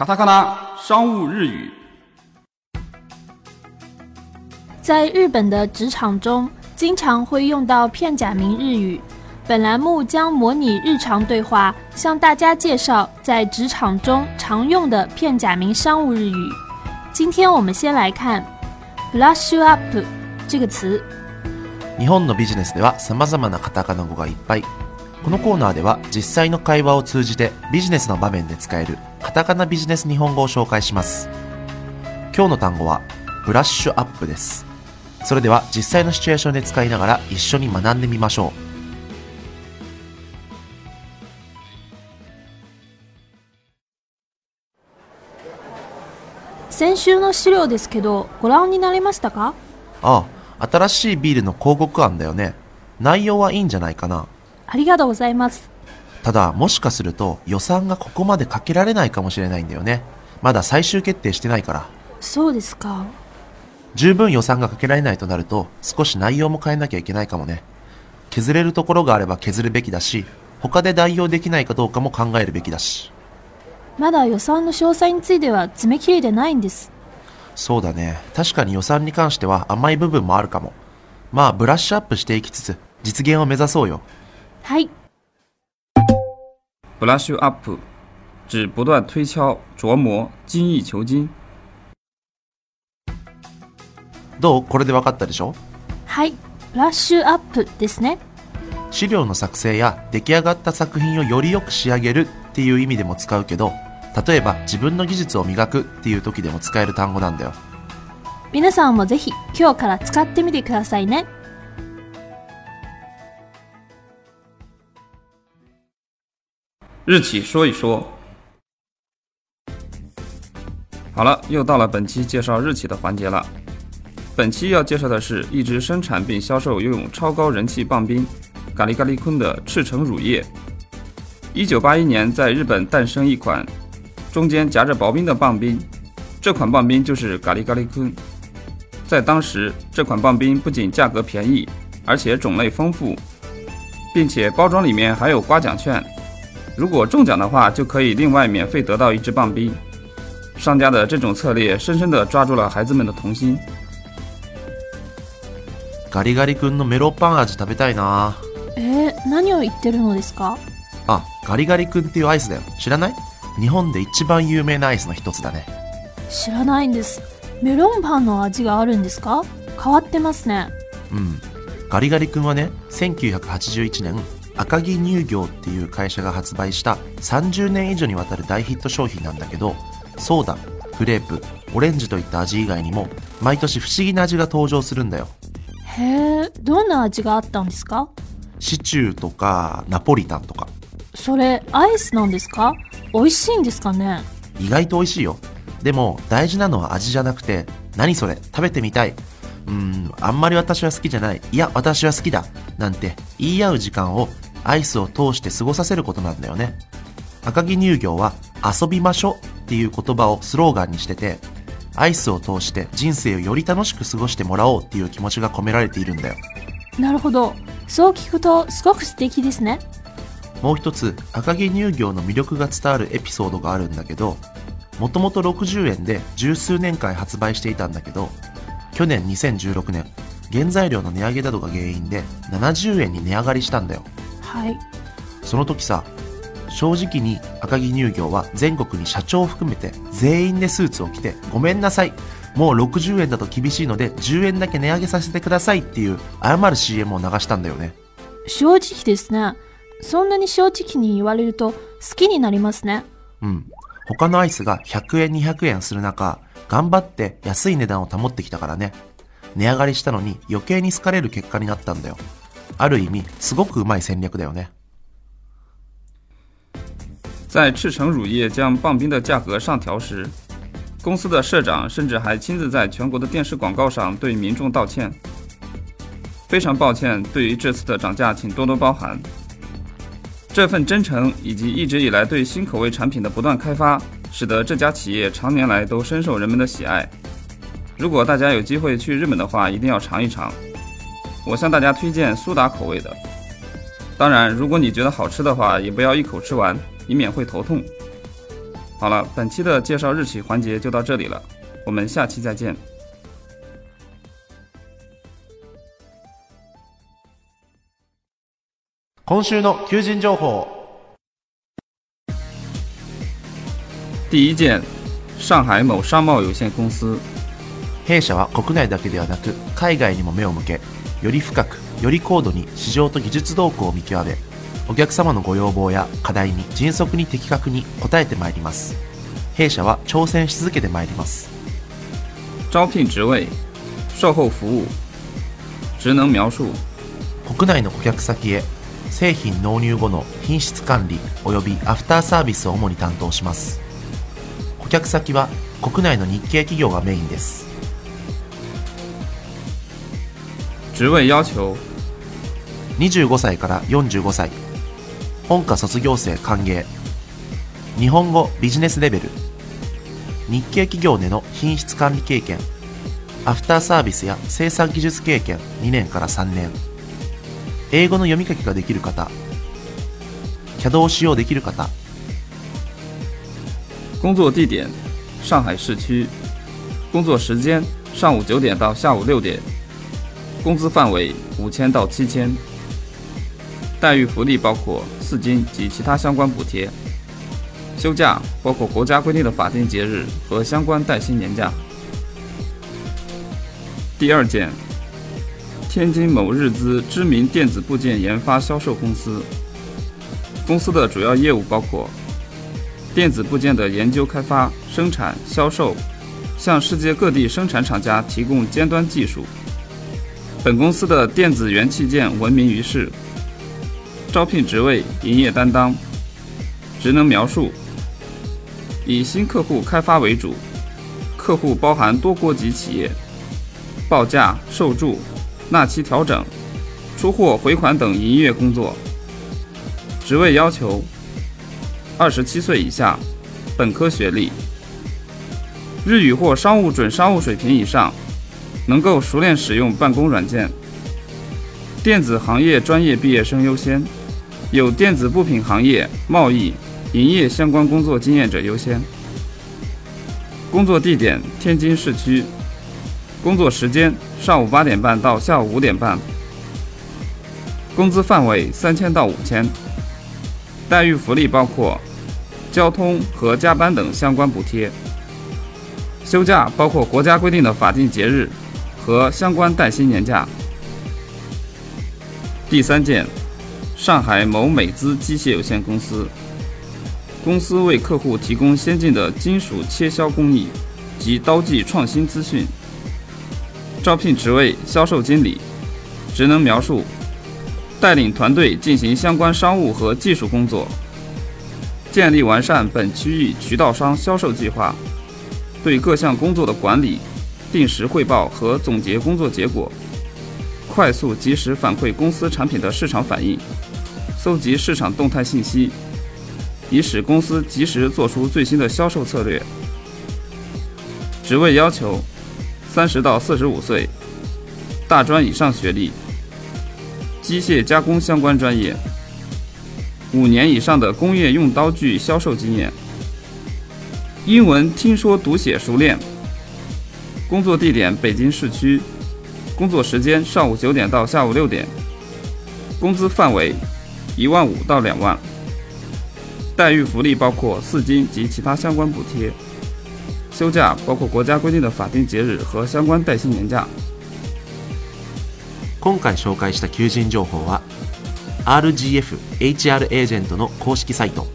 卡塔卡纳商务日语。在日本的职场中，经常会用到片假名日语。本栏目将模拟日常对话，向大家介绍在职场中常用的片假名商务日语。今天我们先来看 “brush up” 这个词。日本のビジネスでは様々なカタカナ語がいっぱい。 このコーナーでは実際の会話を通じてビジネスの場面で使えるカタカナビジネス日本語を紹介します。今日の単語はブラッシュアップです。それでは実際のシチュエーションで使いながら一緒に学んでみましょう。先週の資料ですけど、ご覧になりましたか？ああ、新しいビールの広告案だよね。内容はいいんじゃないかな。ありがとうございます。ただ、もしかすると予算がここまでかけられないかもしれないんだよね。まだ最終決定してないから。そうですか。十分予算がかけられないとなると少し内容も変えなきゃいけないかもね。削れるところがあれば削るべきだし、他で代用できないかどうかも考えるべきだし。まだ予算の詳細については詰め切れてないんです。そうだね。確かに予算に関しては甘い部分もあるかも。まあ、ブラッシュアップしていきつつ、実現を目指そうよ。はい。brush up 指不断推敲、琢磨、精益求精。どう？これで分かったでしょ？はい。ブラッシュアップですね。資料の作成や出来上がった作品をよりよく仕上げるっていう意味でも使うけど、例えば自分の技術を磨くっていう時でも使える単語なんだよ。皆さんもぜひ今日から使ってみてくださいね。日企说一说。好了，又到了本期介绍日企的环节了。本期要介绍的是一直生产并销售拥有超高人气棒冰咖喱咖喱坤的赤橙乳业。一九八一年在日本诞生一款中间夹着薄冰的棒冰，这款棒冰就是咖喱咖喱坤。在当时，这款棒冰不仅价格便宜，而且种类丰富，并且包装里面还有刮奖券。如果中奖的话，就可以另外免费得到一支棒冰。商家的这种策略，深深地抓住了孩子们的童心。ガリガリ君のメロンパン味食べたいなえー、何を言ってるのですか？あ、ガリガリ君っていうアイスだよ。知らない？日本で一番有名なアイスの一つだね。知らないんです。メロンパンの味があるんですか？変わってますね。うん。ガリガリ君はね、1981年、赤城乳業っていう会社が発売した30年以上にわたる大ヒット商品なんだけど、ソーダ、グレープ、オレンジといった味以外にも、毎年不思議な味が登場するんだよ。へえ、どんな味があったんですか？シチューとか、ナポリタンとか。それ、アイスなんですか？美味しいんですかね？意外と美味しいよ。でも、大事なのは味じゃなくて、何それ食べてみたい。うーん、あんまり私は好きじゃない。いや、私は好きだ。なんて言い合う時間をアイスを通して過ごさせることなんだよね。赤城乳業は遊びましょっていう言葉をスローガンにしてて、アイスを通して人生をより楽しく過ごしてもらおうっていう気持ちが込められているんだよ。なるほど。そう聞くとすごく素敵ですね。もう一つ、赤城乳業の魅力が伝わるエピソードがあるんだけど、もともと60円で十数年間発売していたんだけど、去年2016年、原材料の値上げなどが原因で70円に値上がりしたんだよ。はい。その時さ、正直に赤城乳業は全国に社長を含めて全員でスーツを着てごめんなさい。もう60円だと厳しいので10円だけ値上げさせてくださいっていう謝る CM を流したんだよね。正直ですね。そんなに正直に言われると好きになりますね。うん。他のアイスが100円200円する中、頑張って安い値段を保ってきたからね。値上がりしたのに余計に好かれる結果になったんだよ。ある意味すごくうまい戦略だよね。在赤城乳业将棒冰的价格上调时，公司的社长甚至还亲自在全国的电视广告上对民众道歉。非常抱歉，对于这次的涨价，请多多包涵。这份真诚以及一直以来对新口味产品的不断开发，使得这家企业常年来都深受人们的喜爱。如果大家有机会去日本的话，一定要尝一尝。 我向大家推荐苏打口味的。当然，如果你觉得好吃的话，也不要一口吃完，以免会头痛。好了，本期的介绍日企环节就到这里了，我们下期再见。今週の求人情報第一件，上海某商贸有限公司。弊社は国内だけではなく海外にも目を向け より深くより高度に市場と技術動向を見極めお客様のご要望や課題に迅速に的確に応えてまいります。弊社は挑戦し続けてまいります。招聘职位，售后服务。职能描述：国内の顧客先へ製品納入後の品質管理及びアフターサービスを主に担当します。顧客先は国内の日系企業がメインです职位要求：25歳から45歳。本科卒業生歓迎。日本語ビジネスレベル。日系企業での品質管理経験。アフターサービスや生産技術経験。2年から3年。英語の読み書きができる方。CAD を使用できる方。工作地点：上海市区。工作时间：上午九点到下午六点。工资范围：五千到七千。待遇福利包括四金及其他相关补贴。休假包括国家规定的法定节日和相关带薪年假。第二件，天津某日资知名电子部件研发销售公司。公司的主要业务包括电子部件的研究开发、生产、销售，向世界各地生产厂家提供尖端技术。本公司的电子元器件闻名于世。招聘职位：营业担当。职能描述：以新客户开发为主，客户包含多国籍企业，报价、受注、纳期调整、出货回款等营业工作。职位要求：二十七岁以下，本科学历，日语或商务准商务水平以上，能够熟练使用办公软件。电子行业专业毕业生优先，有电子部品行业、贸易、营业相关工作经验者优先。工作地点：天津市区。工作时间：上午八点半到下午五点半。工资范围：三千到五千。待遇福利包括交通和加班等相关补贴。休假包括国家规定的法定节日和相关带薪年假。第三件，上海某美资机械有限公司。公司为客户提供先进的金属切削工艺及刀技创新资讯。招聘职位：销售经理。职能描述：带领团队进行相关商务和技术工作，建立完善本区域渠道商销售计划，对各项工作的管理，定时汇报和总结工作结果，快速及时反馈公司产品的市场反应，搜集市场动态信息，以使公司及时做出最新的销售策略。职位要求：三十到四十五岁，大专以上学历。机械加工相关专业，五年以上的工业用刀具销售经验，英文听说读写熟练。工作地点：北京市区。工作时间：上午九点到下午六点。工资范围：一万五到两万。待遇福利包括四金及其他相关补贴。休假包括国家规定的法定节日和相关带薪年假。今回紹介した求人情報は RGF HR エージェントの公式サイト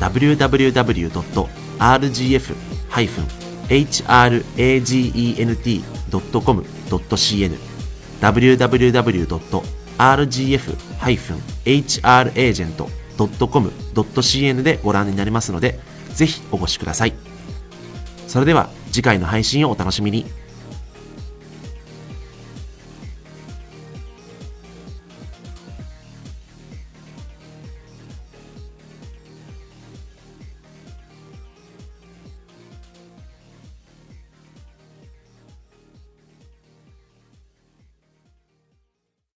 www.rgf-hragent.com.cn hragent.com.cn www rgf-hragent.com.cn でご覧になりますので、ぜひお越しください。それでは次回の配信をお楽しみに。